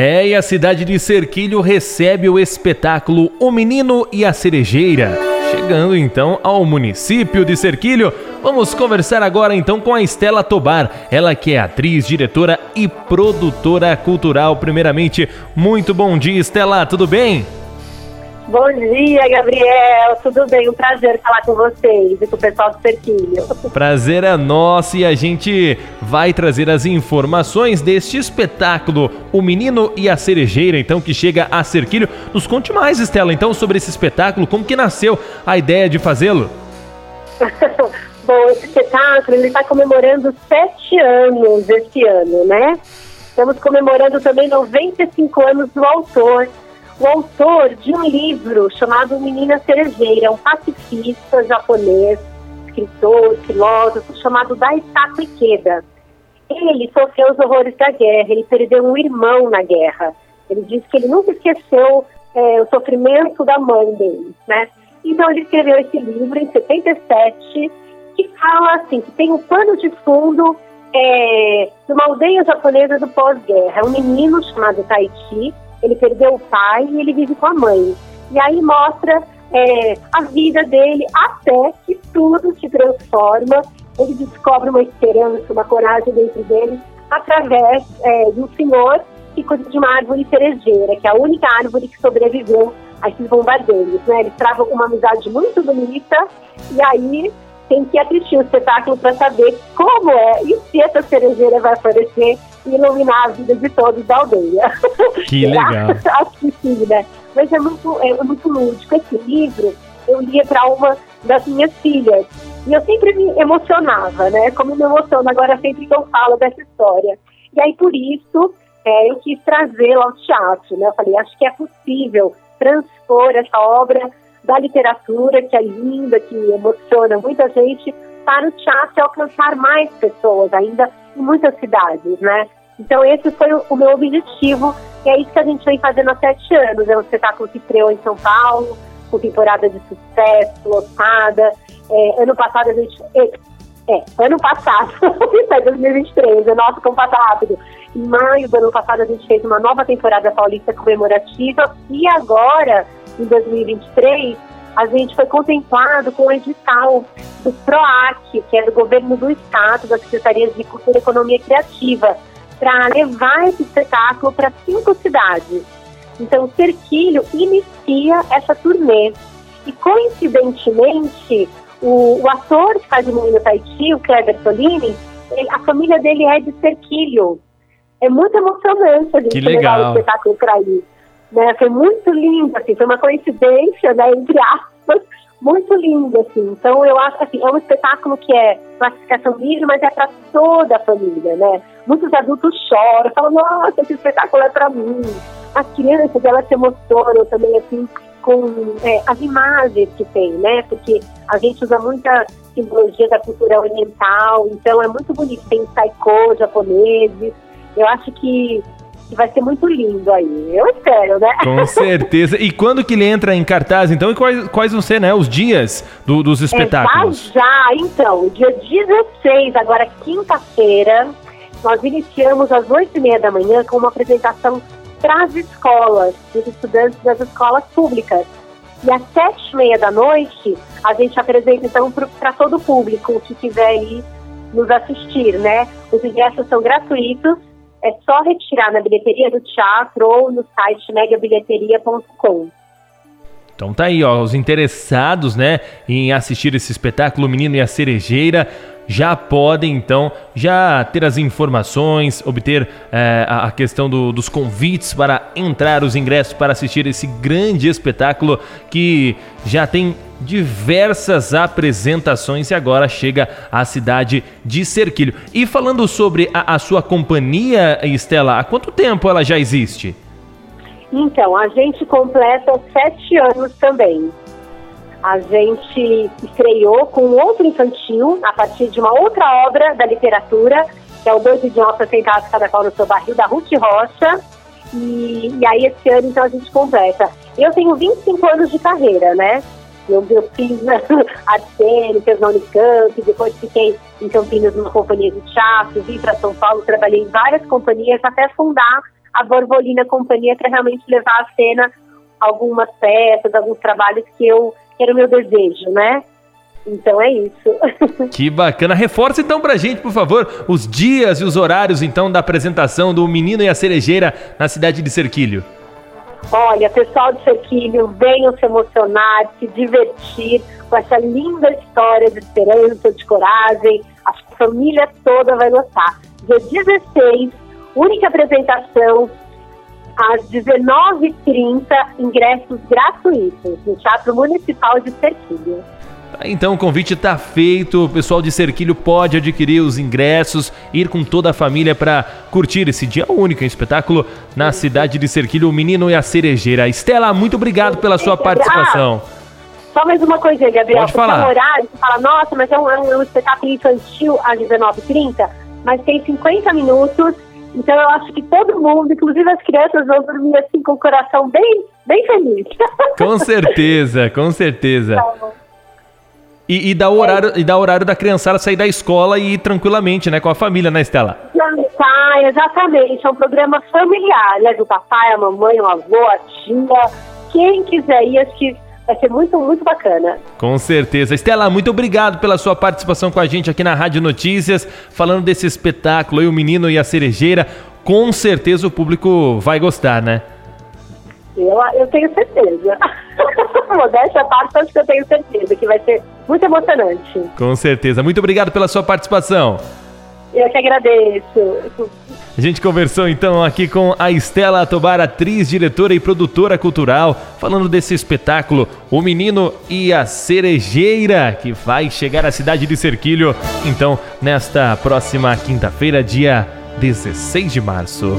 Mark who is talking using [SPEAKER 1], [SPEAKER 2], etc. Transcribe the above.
[SPEAKER 1] É, e a cidade de Cerquilho recebe o espetáculo O Menino e a Cerejeira. Chegando então ao município de Cerquilho, vamos conversar agora então com a Estela Tobar, ela que é atriz, diretora e produtora cultural. Primeiramente, muito bom dia, Estela, tudo bem?
[SPEAKER 2] Bom dia, Gabriel. Tudo bem? Um prazer falar com vocês e com o pessoal do Cerquilho.
[SPEAKER 1] Prazer é nosso e a gente vai trazer as informações deste espetáculo, O Menino e a Cerejeira, então, que chega a Cerquilho. Nos conte mais, Estela, então, sobre esse espetáculo, como que nasceu a ideia de fazê-lo?
[SPEAKER 2] Bom, esse espetáculo ele está comemorando sete anos esse ano, né? Estamos comemorando também 95 anos do autor o autor de um livro chamado Menina Cerejeira, um pacifista japonês, escritor, filósofo, chamado Daisako Ikeda. Ele sofreu os horrores da guerra, ele perdeu um irmão na guerra. Ele disse que ele nunca esqueceu é, o sofrimento da mãe dele, né? Então ele escreveu esse livro em 77, que fala assim, que tem um pano de fundo é, de uma aldeia japonesa do pós-guerra. É um menino chamado Taichi, ele perdeu o pai e ele vive com a mãe. E aí mostra é, a vida dele até que tudo se transforma. Ele descobre uma esperança, uma coragem dentro dele através é, de um senhor que cuida de uma árvore cerejeira, que é a única árvore que sobreviveu a esses bombardeiros. Né? Eles travam uma amizade muito bonita e aí tem que assistir o espetáculo para saber como é e se essa cerejeira vai aparecer iluminar a vida de todos da aldeia.
[SPEAKER 1] Que legal.
[SPEAKER 2] Acho que sim, né? Mas é muito, é muito lúdico. Esse livro eu lia para uma das minhas filhas. E eu sempre me emocionava, né? Como me emociono agora sempre que eu falo dessa história. E aí, por isso, é, eu quis trazê-la ao teatro, né? Eu falei, acho que é possível transpor essa obra da literatura, que é linda, que emociona muita gente, para o teatro alcançar mais pessoas ainda em muitas cidades, né? Então esse foi o, meu objetivo e é isso que a gente vem fazendo há sete anos. É um espetáculo que estreou em São Paulo, com temporada de sucesso, lotada. É, ano passado a gente... É, é ano passado, é 2023, é nosso passa rápido. Em maio do ano passado a gente fez uma nova temporada paulista comemorativa e agora, em 2023, a gente foi contemplado com o edital do PROAC, que é do governo do estado, das secretarias de Cultura e Economia Criativa, para levar esse espetáculo para cinco cidades. Então, o Cerquilho inicia essa turnê. E, coincidentemente, o, o ator que faz o menino Taiti, o Kleber Solini, ele, a família dele é de Cerquilho. É muito emocionante a gente levar o espetáculo para ir. Né? Foi muito lindo, assim, foi uma coincidência, né, entre aspas, muito lindo, assim. Então, eu acho assim, é um espetáculo que é classificação livre, mas é para toda a família, né? Muitos adultos choram, falam, nossa, esse espetáculo é para mim. As crianças, elas se emocionam também, assim, com é, as imagens que tem, né? Porque a gente usa muita simbologia da cultura oriental, então é muito bonito. Tem taiko japoneses. Eu acho que que vai ser muito lindo aí. Eu espero, né?
[SPEAKER 1] Com certeza. E quando que ele entra em cartaz, então? E quais, quais vão ser, né, os dias do, dos espetáculos?
[SPEAKER 2] É, já, já, então. Dia 16, agora quinta-feira, nós iniciamos às 8h30 da manhã com uma apresentação para as escolas, dos estudantes das escolas públicas. E às sete e meia da noite, a gente apresenta então para todo o público que quiser ir nos assistir, né? Os ingressos são gratuitos é só retirar na bilheteria do teatro ou no site megabilheteria.com.
[SPEAKER 1] Então tá aí, ó, os interessados, né, em assistir esse espetáculo Menino e a Cerejeira, já podem então já ter as informações, obter é, a questão do, dos convites para entrar os ingressos para assistir esse grande espetáculo que já tem diversas apresentações e agora chega à cidade de Cerquilho. E falando sobre a, a sua companhia, Estela, há quanto tempo ela já existe?
[SPEAKER 2] Então, a gente completa sete anos também. A gente estreou com outro infantil, a partir de uma outra obra da literatura, que é o Dois Idiotas Sentados Cada Qual no Seu Barril, da Ruth Rocha. E, e aí, esse ano, então, a gente completa. Eu tenho 25 anos de carreira, né? Eu, eu fiz artes cênicas na Unicamp, depois fiquei em Campinas numa companhia de teatro, vim para São Paulo, trabalhei em várias companhias até fundar a Borbolina Companhia para realmente levar à cena algumas peças, alguns trabalhos que eu era o meu desejo, né? Então é isso.
[SPEAKER 1] Que bacana. Reforça então pra gente, por favor, os dias e os horários então da apresentação do Menino e a Cerejeira na cidade de Serquilho.
[SPEAKER 2] Olha, pessoal de Serquilho, venham se emocionar, se divertir com essa linda história de esperança, de coragem. A família toda vai gostar. Dia 16, única apresentação, às 19h30, ingressos gratuitos no Teatro Municipal de Serquilho.
[SPEAKER 1] Tá, então o convite está feito, o pessoal de Serquilho pode adquirir os ingressos, ir com toda a família para curtir esse dia único, um espetáculo na cidade de Serquilho, o Menino e a Cerejeira. Estela, muito obrigado pela sua participação.
[SPEAKER 2] Ah, só mais uma coisa, Gabriel.
[SPEAKER 1] Pode falar.
[SPEAKER 2] Horário, você fala, nossa, mas é um, é um espetáculo infantil às 19h30, mas tem 50 minutos então eu acho que todo mundo, inclusive as crianças, vão dormir assim com o coração bem, bem feliz.
[SPEAKER 1] Com certeza, com certeza. Então, e, e, dá o horário, é. e dá horário da criançada sair da escola e ir tranquilamente, né? Com a família, né, Estela?
[SPEAKER 2] Tá, exatamente. É um programa familiar, né? Do papai, a mamãe, o avô, a tia. Quem quiser ir, acho que vai ser muito, muito bacana.
[SPEAKER 1] Com certeza. Estela, muito obrigado pela sua participação com a gente aqui na Rádio Notícias, falando desse espetáculo aí, o Menino e a Cerejeira. Com certeza o público vai gostar, né?
[SPEAKER 2] Eu, eu tenho certeza. Modéstia à parte, acho que eu tenho certeza que vai ser muito emocionante.
[SPEAKER 1] Com certeza. Muito obrigado pela sua participação.
[SPEAKER 2] Eu que agradeço.
[SPEAKER 1] A gente conversou então aqui com a Estela Tobar, atriz, diretora e produtora cultural, falando desse espetáculo O Menino e a Cerejeira, que vai chegar à cidade de Serquilho, então, nesta próxima quinta-feira, dia 16 de março.